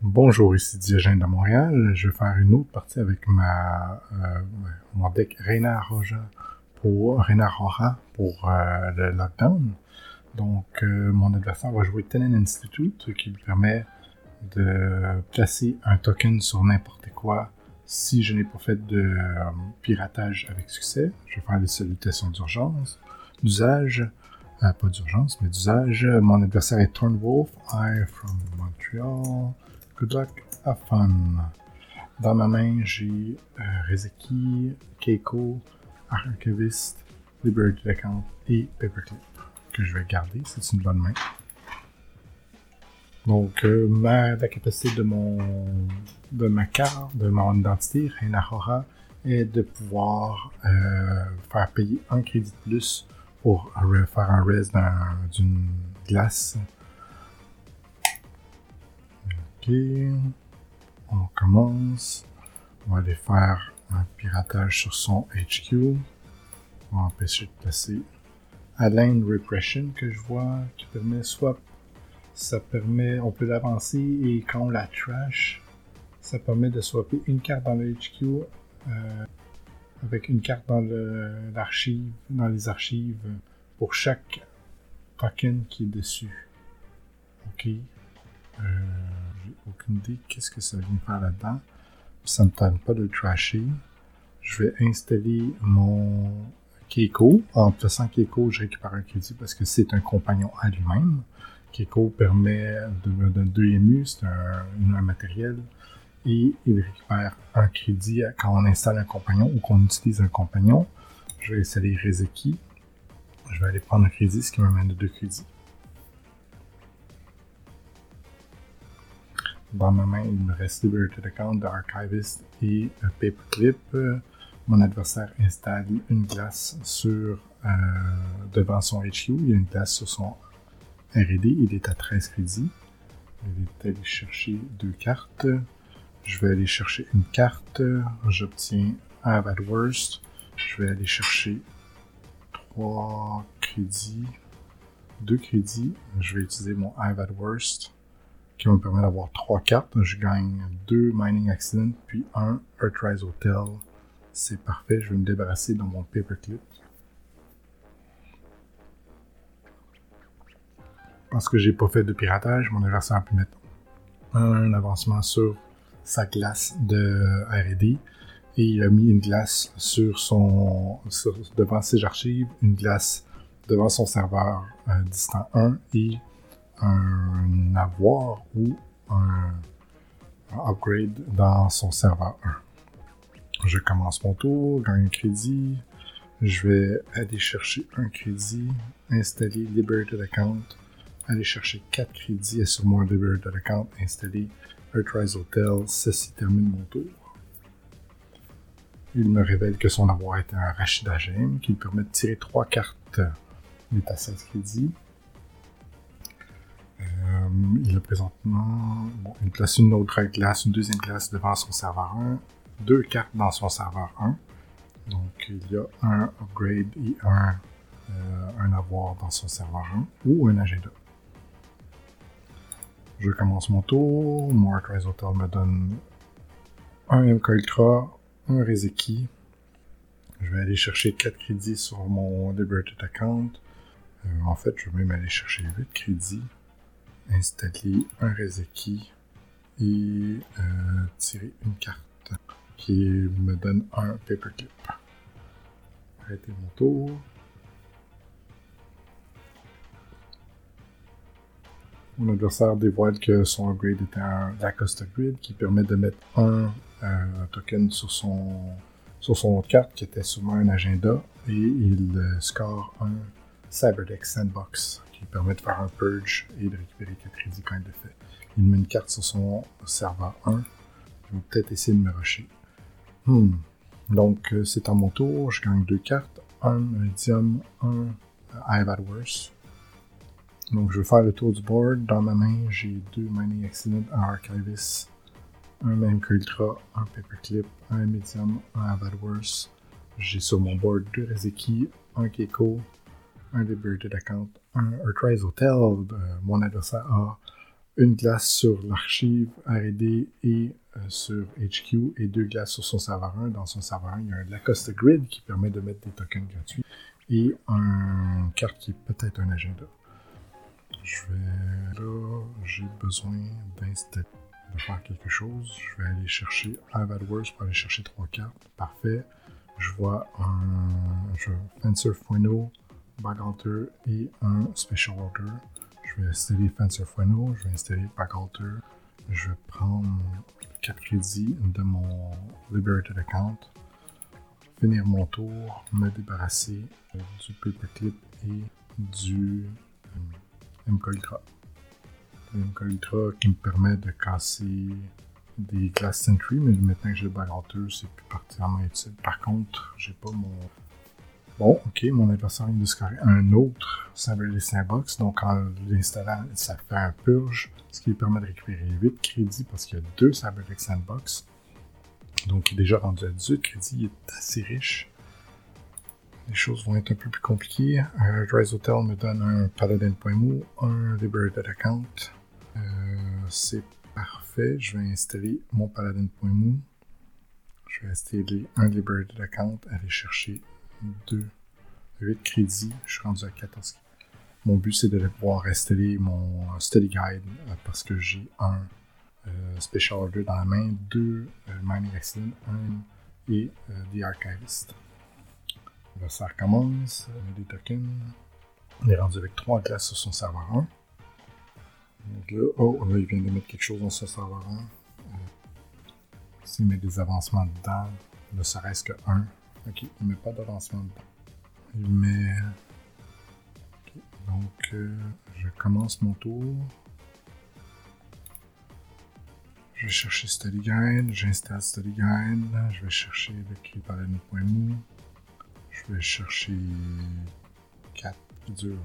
Bonjour, ici Diogène de Montréal. Je vais faire une autre partie avec ma, euh, mon deck Reina Roja pour Reina Roja pour euh, le lockdown. Donc, euh, mon adversaire va jouer Tenen Institute qui lui permet de placer un token sur n'importe quoi si je n'ai pas fait de euh, piratage avec succès. Je vais faire des salutations d'urgence, d'usage, pas d'urgence, mais d'usage. Mon adversaire est Turnwolf, I from Montreal. Good luck, have fun. Dans ma main, j'ai euh, Rezeki, Keiko, Archivist, Liberty Account et Paperclip que je vais garder. C'est une bonne main. Donc, euh, ma, la capacité de mon de ma carte, de mon identité, Reina Hora, est de pouvoir euh, faire payer un crédit de plus pour re- faire un res d'un- d'une glace. On commence. On va aller faire un piratage sur son HQ. On va empêcher de passer Align Repression que je vois qui permet soit ça permet, on peut l'avancer et quand on la trash, ça permet de swapper une carte dans le HQ euh, avec une carte dans l'archive, dans les archives pour chaque token qui est dessus. Ok. Euh, aucune idée qu'est-ce que ça vient faire là-dedans. Ça me tente pas de le trasher. Je vais installer mon Keiko. En faisant Keiko, je récupère un crédit parce que c'est un compagnon à lui-même. Keiko permet de me donner deux émus, c'est un, matériel, et il récupère un crédit quand on installe un compagnon ou qu'on utilise un compagnon. Je vais installer Rezeki. Je vais aller prendre un crédit, ce qui m'amène à deux crédits. Dans ma main, il me reste Liberated Account de Archivist et Paperclip. Mon adversaire installe une glace sur euh, devant son HQ. Il y a une glace sur son RD, il est à 13 crédits. Il est allé chercher deux cartes. Je vais aller chercher une carte. J'obtiens un Worst. Je vais aller chercher trois crédits. Deux crédits. Je vais utiliser mon Bad Worst qui me permettre d'avoir trois cartes. Je gagne deux Mining Accident puis un Earthrise Hotel. C'est parfait. Je vais me débarrasser de mon Paperclip. parce que j'ai pas fait de piratage, mon adversaire a pu mettre un avancement sur sa glace de R&D et il a mis une glace sur son devant ses archives, une glace devant son serveur euh, distant 1 et un avoir ou un, upgrade dans son serveur 1. Je commence mon tour, gagne un crédit, je vais aller chercher un crédit, installer Liberated Account, aller chercher 4 crédits et sur mon Liberated Account, installer Earthrise Hotel. Ceci termine mon tour. Il me révèle que son avoir est un Rachida Gem qui lui permet de tirer 3 cartes. Il est à 16 crédits. Euh, il a présentement. Il place une autre glace, une deuxième glace devant son serveur 1, deux cartes dans son serveur 1. Donc il y a un upgrade et un, euh, un avoir dans son serveur 1 ou un agenda. Je commence mon tour. Mon Hotel me donne un MK Ultra, un Rezeki. Je vais aller chercher 4 crédits sur mon Liberated Account. Euh, en fait, je vais même aller chercher 8 crédits, installer un Rezeki et euh, tirer une carte qui me donne un Paperclip. Arrêtez mon tour. Mon adversaire dévoile que son upgrade est un Lacoste Grid qui permet de mettre un euh, token sur son, sur son carte qui était sûrement un agenda et il euh, score un Cyberdeck Sandbox qui permet de faire un purge et de récupérer 4 crédits quand il le fait. Il met une carte sur son serveur 1. Je vais peut-être essayer de me rusher. Hmm. Donc, euh, c'est à mon tour. Je gagne deux cartes. Un Medium, un euh, I've had worse. Donc, je vais faire le tour du board. Dans ma main, j'ai deux Mining Accident, un Archivist, un Mank Ultra, un Paperclip, un Medium, un worse. J'ai sur mon board deux Rezeki, un Keiko, un Liberated Account, un Earthrise Hotel. Euh, mon adversaire a une glace sur l'archive R&D et euh, sur HQ et deux glaces sur son serveur 1. Dans son serveur 1, il y a un Lacoste Grid qui permet de mettre des tokens gratuits et une carte qui est peut-être un agenda. Je vais là, j'ai besoin d'installer de faire quelque chose. Je vais aller chercher I've AdWords pour aller chercher trois cartes. Parfait. Je vois un je, Bag Alter et un Special Order. Je vais installer Fencer Fueno, je vais installer Bag Alter. Je vais prendre 4 crédits de mon Liberated Account. Finir mon tour, me débarrasser du Paperclip et du euh, MK Ultra. MK Ultra qui me permet de casser des Glass Sentry, mais maintenant que j'ai le Balanteur, c'est plus particulièrement utile. Par contre, j'ai pas mon. Bon, ok, mon adversaire vient de scorer un autre Cyberly Sandbox, donc en l'installant, ça fait un purge, ce qui lui permet de récupérer 8 crédits parce qu'il y a deux Cyberly Sandbox. Donc, il est déjà rendu à 18 crédits, il est assez riche. Les choses vont être un peu plus compliquées. Euh, Rise Hotel me donne un Paladin.mo, un Liberated Account. Euh, c'est parfait. Je vais installer mon Paladin.mo. Je vais installer un Liberated Account, aller chercher 2, 8 crédits. Je suis rendu à 14. Mon but, c'est de pouvoir installer mon Study Guide euh, parce que j'ai un Special Order dans la main, deux Mining Accident, un et The Archivist. Ça recommence, on a des tokens. On est rendu avec 3 glaces sur son serveur 1. Donc là, oh, là, il vient de mettre quelque chose dans son serveur 1. Euh, S'il met des avancements dedans, ne serait-ce que 1. Ok, il met pas d'avancement dedans. Il met. Donc, euh, je commence mon tour. Je vais chercher Study Guide, j'installe Study Guide, je vais chercher le clé par je vais chercher 4 durs.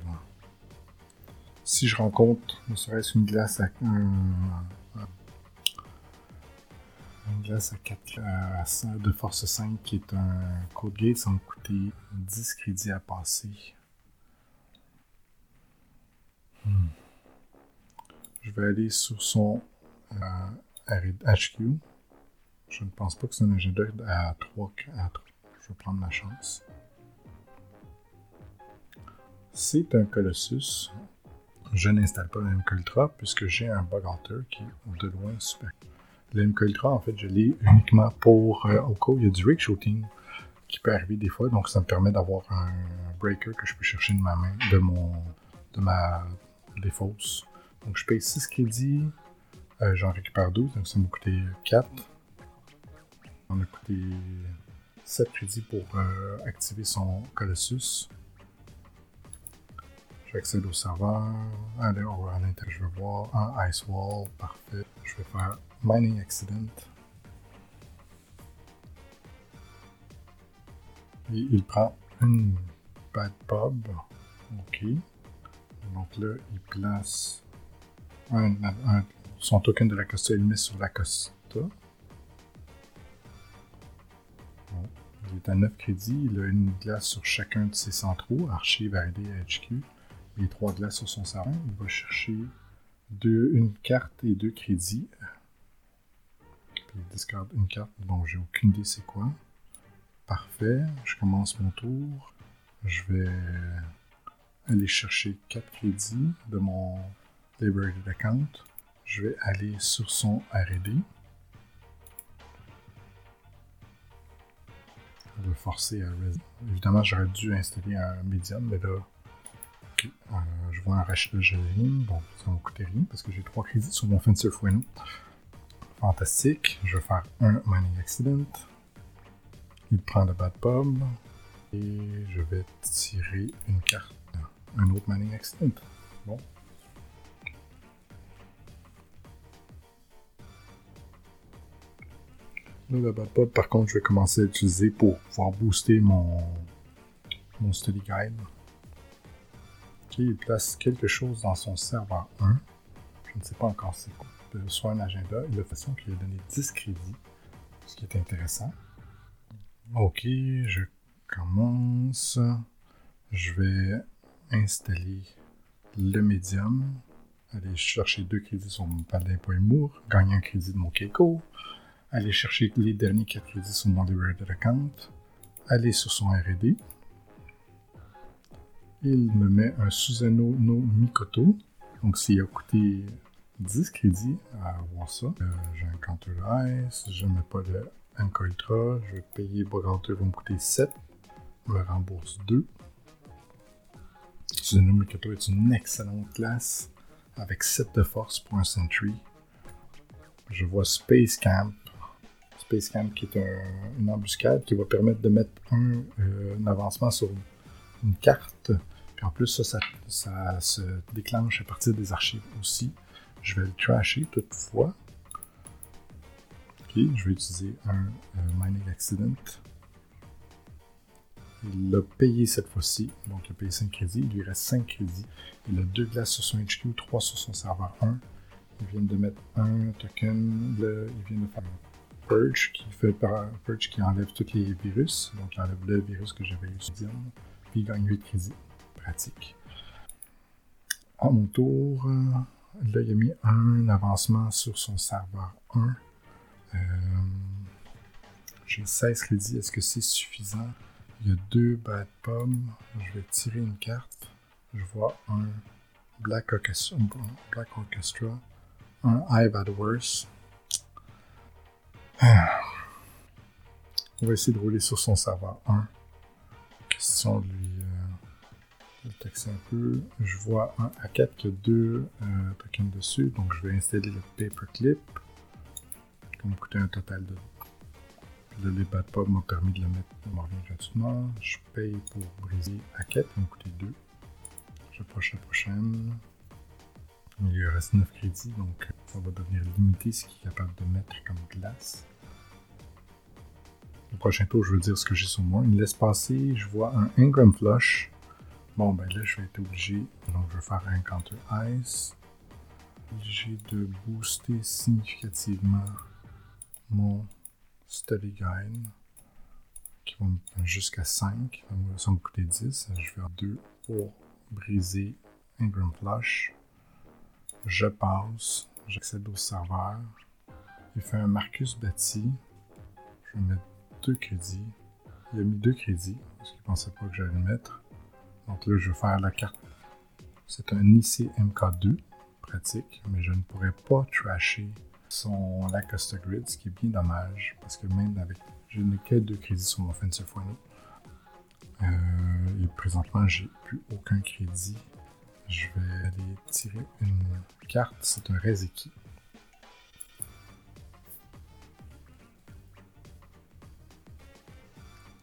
Si je rencontre ne serait-ce une glace à une glace à 4 de force 5 qui est un code gate, ça va me coûter 10 crédits à passer. Hmm. Je vais aller sur son euh, HQ. Je ne pense pas que c'est un agenda à 3, à 3. Je vais prendre ma chance. C'est un Colossus. Je n'installe pas le MK Ultra puisque j'ai un Bug Hunter qui est de loin super. Le MK Ultra, en fait, je l'ai uniquement pour euh, au cas où il y a du rig shooting qui peut arriver des fois. Donc, ça me permet d'avoir un breaker que je peux chercher de ma main, de mon, de ma défausse. Donc, je paye 6 crédits. Euh, j'en récupère 12, donc ça m'a coûté 4. On a coûté 7 crédits pour euh, activer son Colossus. J'accède au serveur. Allez, à l'intérieur, je vais voir un Ice Wall. Parfait. Je vais faire Mining Accident. Et il prend une Bad Pub. OK. Donc là, il place un, son token de la Costa. Il le met sur la Costa. Il est à 9 crédits. Il a une glace sur chacun de ses centraux. Archive, AD, HQ les trois glaces sur son salon. Il va chercher une carte et deux crédits. Il discarde une carte dont j'ai aucune idée c'est quoi. Parfait. Je commence mon tour. Je vais aller chercher quatre crédits de mon Library Account. Je vais aller sur son RD. Je vais forcer à Évidemment, j'aurais dû installer un médium, mais là, euh, je vois un rachat de Jérémy. Bon, ça va coûter rien parce que j'ai trois crédits sur mon Fencer Fueno. Fantastique. Je vais faire un Mining Accident. Il prend le Bad Pub. Et je vais tirer une carte. Un autre Mining Accident. Bon. Là, le Bad Pub, par contre, je vais commencer à l'utiliser pour pouvoir booster mon, mon Study Guide il place quelque chose dans son serveur 1. Je ne sais pas encore c'est quoi. Soit un agenda. Il a façon qu'il a donné 10 crédits, ce qui est intéressant. Ok, je commence. Je vais installer le médium. aller chercher deux crédits sur mon Paladin gagner un crédit de mon Keiko, aller chercher les derniers quatre crédits sur mon Liberated Account, aller sur son R&D. Il me met un Susanoo no Mikoto, donc s'il a coûté 10 crédits à avoir ça. Euh, j'ai un Counter Ice, je mets pas de MK Ultra, je vais payer Boganter, va me coûter 7, je me rembourse 2. Susanoo Mikoto est une excellente classe avec 7 de force pour un Sentry. Je vois Space Camp. Space Camp qui est une embuscade qui va permettre de mettre un, euh, avancement sur une carte. Puis en plus, ça, ça, se déclenche à partir des archives aussi. Je vais le trasher toutefois. Je vais utiliser un euh, Mining Accident. Il l'a payé cette fois-ci, donc il a payé 5 crédits. Il lui reste 5 crédits. Il a 2 glaces sur son HQ, 3 sur son serveur 1. Il vient de mettre un token. il vient de faire un purge qui fait purge qui enlève tous les virus. Donc il enlève le virus que j'avais eu sur Puis il gagne 8 crédits. Pratique. À mon tour, là il a mis un avancement sur son serveur 1. Euh, j'ai 16 crédits. Est-ce que c'est suffisant? Il y a deux bad pommes. Je vais tirer une carte. Je vois un Black Orchestra, un I've had worse. On va essayer de rouler sur son serveur 1. Question de lui euh, taxer un peu. Je vois un A4 qui a deux euh, tokens dessus, donc je vais installer le paperclip. Va me coûter un total de le Lebatpub m'a permis de le mettre dans gratuitement. Je paye pour briser à 4, il m'a coûté 2. J'approche la prochaine. Il lui reste 9 crédits, donc ça va devenir limité ce qu'il est capable de mettre comme glace. Le prochain tour, je veux dire ce que j'ai sur moi. Il me laisse passer, je vois un Ingram Flush. Bon, ben là, je vais être obligé. Donc, je vais faire un Counter Ice. Obligé de booster significativement mon Study Guide qui vont jusqu'à 5. Ça va me coûter 10. Je vais faire 2 pour briser Ingram Flush. Je passe. J'accède au serveur. Il fait un Marcus Batty. Je vais mettre 2 crédits. Il a mis 2 crédits parce qu'il ne pensait pas que j'allais le mettre. Donc là, je vais faire la carte. C'est un IC MK2 pratique, mais je ne pourrais pas trasher son Lacoste Grid, ce qui est bien dommage, parce que même avec. Je n'ai que deux crédits sur mon Fencer Fueno. Euh, et présentement, j'ai plus aucun crédit. Je vais aller tirer une carte, c'est un Rezeki.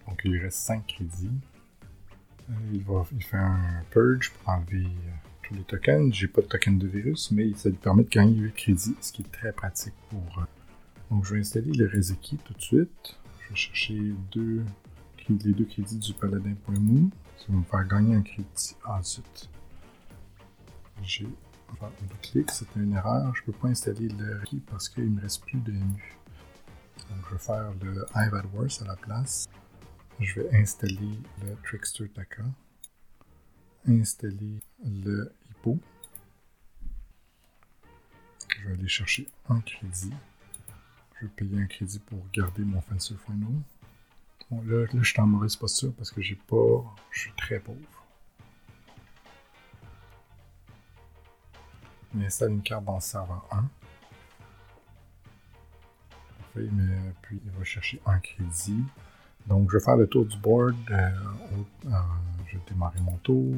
Donc il reste 5 crédits. Euh, il, va, fait un purge pour enlever euh, les tokens. J'ai pas de token de virus, mais ça lui permet de gagner 8 crédits, ce qui est très pratique pour. Euh, donc je vais installer le Rezeki tout de suite. Je vais chercher les deux crédits du paladin.mou. Ça va me faire gagner un crédit. Zut. J'ai enfin, clic, c'était une erreur. Je peux pas installer le Rezeki parce qu'il me reste plus de MU. Donc je vais faire le I've had worse à la place. Je vais installer le Trickster Taka installer le je vais aller chercher un crédit. Je vais payer un crédit pour garder mon Fencer Final. Bon, là, là, je suis en mauvaise posture parce que j'ai pas. Je suis très pauvre. Il installe une carte dans le serveur 1. Parfait, mais puis il va chercher un crédit. Donc je vais faire le tour du board. Euh, euh, je vais démarrer mon tour.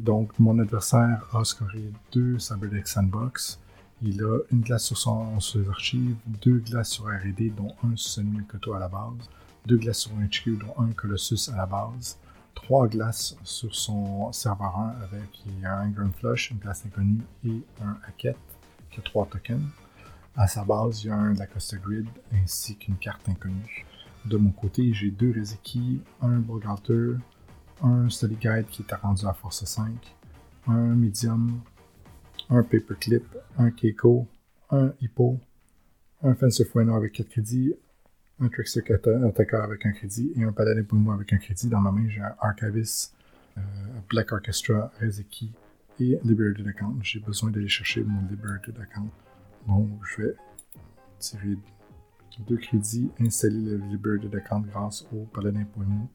Donc mon adversaire a scoré deux Cyberdeck Sandbox. Il a une glace sur, son, ses archives, deux glaces sur RD, dont un sur Koto à la base, deux glaces sur HQ, dont un Colossus à la base, trois glaces sur son serveur 1 avec un Grand Flush, une glace inconnue et un Hackett qui a trois tokens. À sa base, il y a un Lacoste Grid ainsi qu'une carte inconnue. De mon côté, j'ai deux Rezeki, un Bogalter, un study guide qui est rendu à force 5, un medium, un paperclip, un Keiko, un hippo, un fencer Fueno avec 4 crédits, un trickster attacker avec un crédit et un paladin moi avec un crédit. Dans ma main, j'ai un archivist, euh, Black Orchestra, Rezeki et Liberated Account. J'ai besoin d'aller chercher mon Liberated Account. Donc, je vais tirer deux crédits, installer le Liberated Account grâce au paladin.mo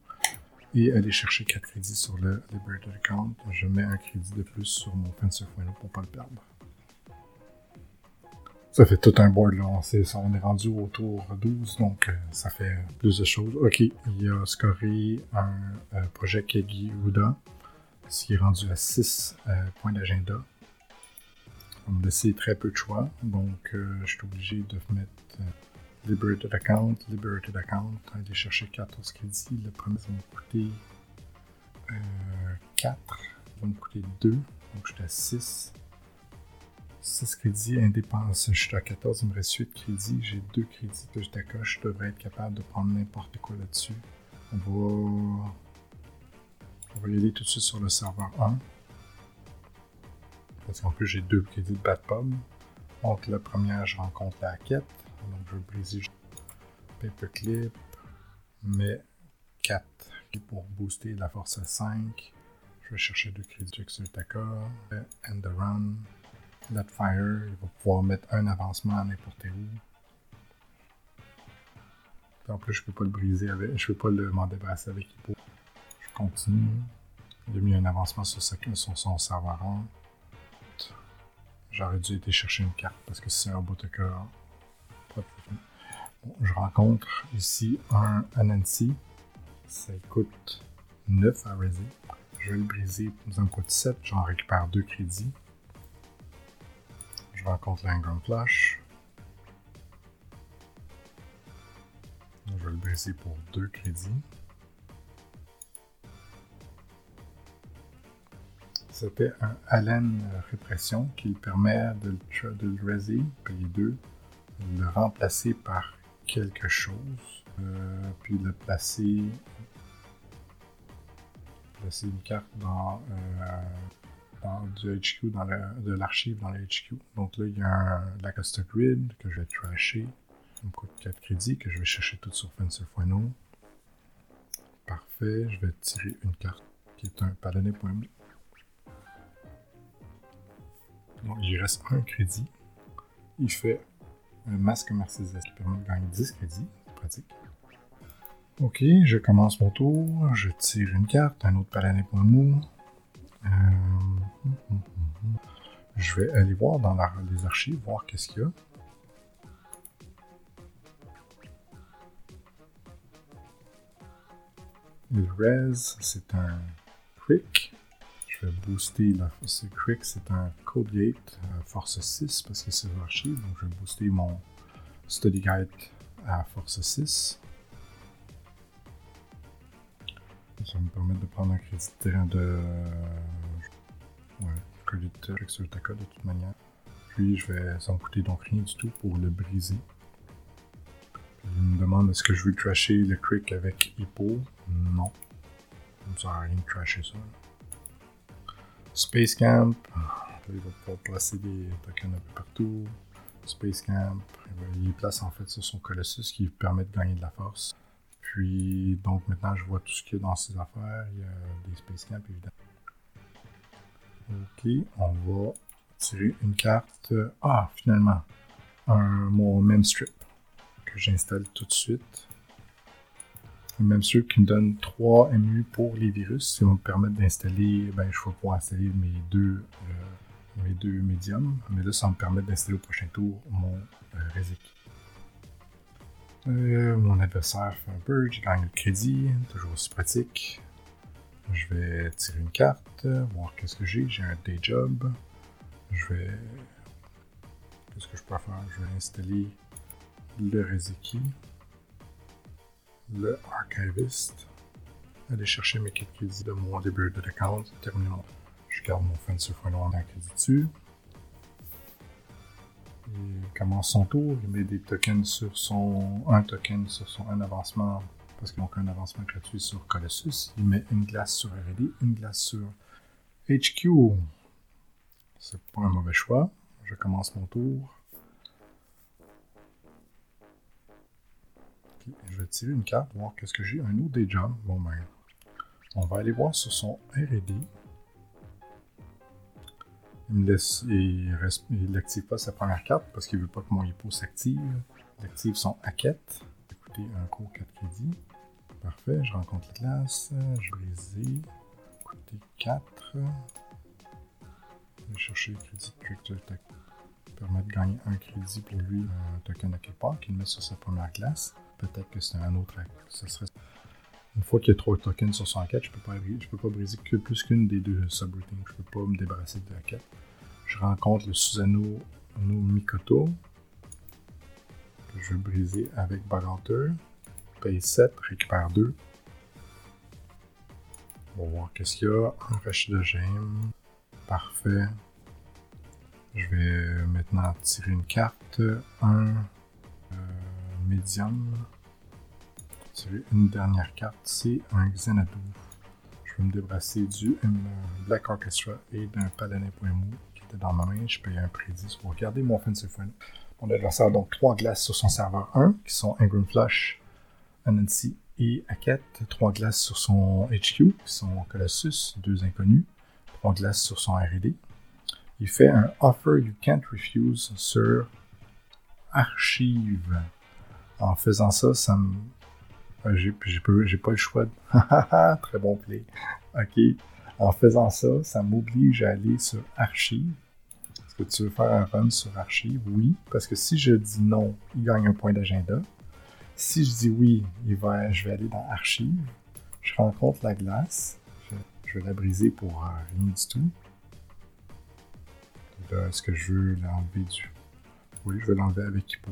et aller chercher quatre crédits sur le Liberated Account. Je mets un crédit de plus sur mon Fencer.no pour ne pas le perdre. Ça fait tout un board là. On, est, rendu au tour 12, donc euh, ça fait plus de choses. Ok, il a scoré un euh, projet Kegi Uda, ce qui est rendu à 6 euh, points d'agenda. On me laisser très peu de choix, donc je suis obligé de mettre Liberated Account, Liberated Account, aller chercher 14 crédits. Le premier va me coûter 4, va me coûter 2, donc j'étais à 6. 6 crédits indépendants. Je suis à 14, il me reste 8 crédits. J'ai 2 crédits que je décoche. Je devrais être capable de prendre n'importe quoi là-dessus. On va... On va y aller tout de suite sur le serveur 1. Parce qu'en plus, j'ai 2 crédits de Batpub. Donc, la première, je rencontre la quête. Donc, je vais briser Paperclip. Mais 4 pour booster la force à 5. Je vais chercher 2 crédits sur Taka. End the run. Let Fire, il va pouvoir mettre un avancement à n'importe où. en plus, je peux pas le briser avec. Je peux pas le m'en débarrasser avec. Je continue. Il a mis un avancement sur, son serveur 1. J'aurais dû aller chercher une carte parce que c'est un Boteka. Je rencontre ici un Anansi. Ça coûte 9 à raiser. Je vais le briser. Ça me coûte 7. J'en récupère 2 crédits je rencontre l'Ingram Flash. Je vais le briser pour deux crédits. C'était un Allen Répression qui permet de le, de le payer deux, le remplacer par quelque chose, euh, puis le placer, placer une carte dans euh, du HQ, dans de l'archive dans le HQ. Donc là, il y a un Lacoste Grid que je vais trasher. Ça me coûte 4 crédits que je vais chercher tout sur Fencer.no. Parfait, je vais tirer une carte qui est un paladin.me. Donc il reste un crédit. Il fait un masque Mercedes qui permet de gagner 10 crédits. Pratique. Ok, je commence mon tour. Je tire une carte, un autre paladin.mo. Euh, je vais aller voir dans les archives, voir qu'est-ce qu'il y a. Le res, c'est un quick. Vais booster la force quick, c'est un code gate euh, force 6 parce que c'est l'archive. Donc je vais booster mon study guide à force 6. Ça va me permettre de prendre un crédit de terrain de. Ouais, crédit de Taka de toute manière. Puis je vais. Ça coûter donc rien du tout pour le briser. Puis il me demande est-ce que je veux trasher le crick avec Hippo? Non. Ça ne sert à rien de trasher ça. Space Camp. Il va pouvoir placer des tokens un peu partout. Space Camp. Il place en fait sur son Colossus qui permet de gagner de la force. Puis, donc maintenant, je vois tout ce qu'il y a dans ces affaires. Il y a des Space Camp, évidemment. Ok, on va tirer une carte. Ah, finalement, un, mon même strip que j'installe tout de suite. Même strip qui me donne 3 MU pour les virus. Ça va me permettre d'installer, ben, je vais pouvoir installer mes deux, euh, deux médiums. Mais là, ça va me permettre d'installer au prochain tour mon euh, euh, mon adversaire fait un peu, j'ai gagné le crédit, toujours aussi pratique. Je vais tirer une carte, voir qu'est-ce que j'ai. J'ai un day job. Je vais. Qu'est-ce que je peux faire? Je vais installer le Rezeki, le Archivist, aller chercher mes quatre crédits de mon début de account, terminer Je garde mon Fencer Final en crédit dessus. Il commence son tour, il met des tokens sur son. un token sur son un avancement, parce qu'il manque un avancement gratuit sur Colossus. Il met une glace sur RD, une glace sur HQ. C'est pas un mauvais choix. Je commence mon tour. Je vais tirer une carte, voir qu'est-ce que j'ai. Un autre des. Bon ben. On va aller voir sur son RD. Il me laisse, il, n'active pas sa première carte parce qu'il veut pas que mon hippo s'active. Il active son hacket. Écoutez, un cours 4 crédits. Parfait, je rencontre la classe, je brise. Écoutez, 4. Je vais chercher le crédit de permet de gagner un crédit pour lui, un token Occupant qu'il met sur sa première classe. Peut-être que c'est un autre. Ce serait... Une fois qu'il y a trois tokens sur son hacket, je peux je peux pas briser que plus qu'une des deux subroutines. Je peux pas me débarrasser de hacket. Je rencontre le Susano no Mikoto je vais briser avec Hunter. Paye 7, récupère 2. On va voir qu'est-ce qu'il y a. Un rush de gemme. Parfait. Je vais maintenant tirer une carte. Un euh, médium. Une dernière carte, c'est un Xanadu. Je vais me débarrasser du Black Orchestra et d'un Paladin Poemu qui était dans ma main. Je paye un prédit pour regarder mon offensive point. Mon adversaire a donc trois glaces sur son serveur 1, qui sont Ingram Flush, Anansi et Hackett. Trois glaces sur son HQ, qui sont Colossus, deux inconnus. Trois glaces sur son RD il fait un offer you can't refuse sur archive. En faisant ça, ça me. Euh, j'ai, pas le choix de. Très bon play. Ok. En faisant ça, ça m'oblige à aller sur archive. Est-ce que tu veux faire un run sur archive? Oui. Parce que si je dis non, il gagne un point d'agenda. Si je dis oui, je vais aller dans archive. Je rencontre la glace. Je, vais la briser pour rien du tout est-ce que je veux l'enlever du. Oui, je vais l'enlever avec Hippo.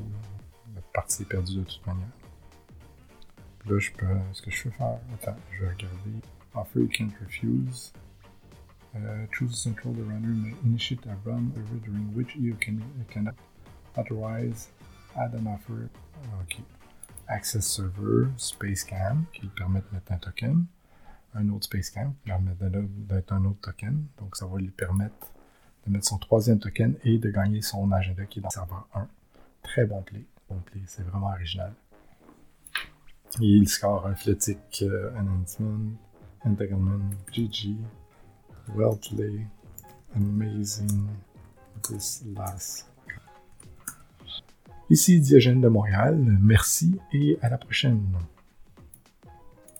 La partie est perdue de toute manière. Là, je peux. Est-ce que je peux faire. Attends, je vais regarder. Offer you can't refuse. Uh, choose a central the runner may initiate a run over during which you can, cannot otherwise add an offer. Ok. Access server, Spacecam, qui permet de mettre un token. Un autre Spacecam, qui permet d'être un autre token. Donc, ça va lui permettre de mettre son troisième token et de gagner son agenda qui est dans serveur 1. Très bon play. Bon play, c'est vraiment original. Il score un flottique euh, announcement, entanglement, GG, amazing, this last. Ici Diogène de Montréal, merci et à la prochaine.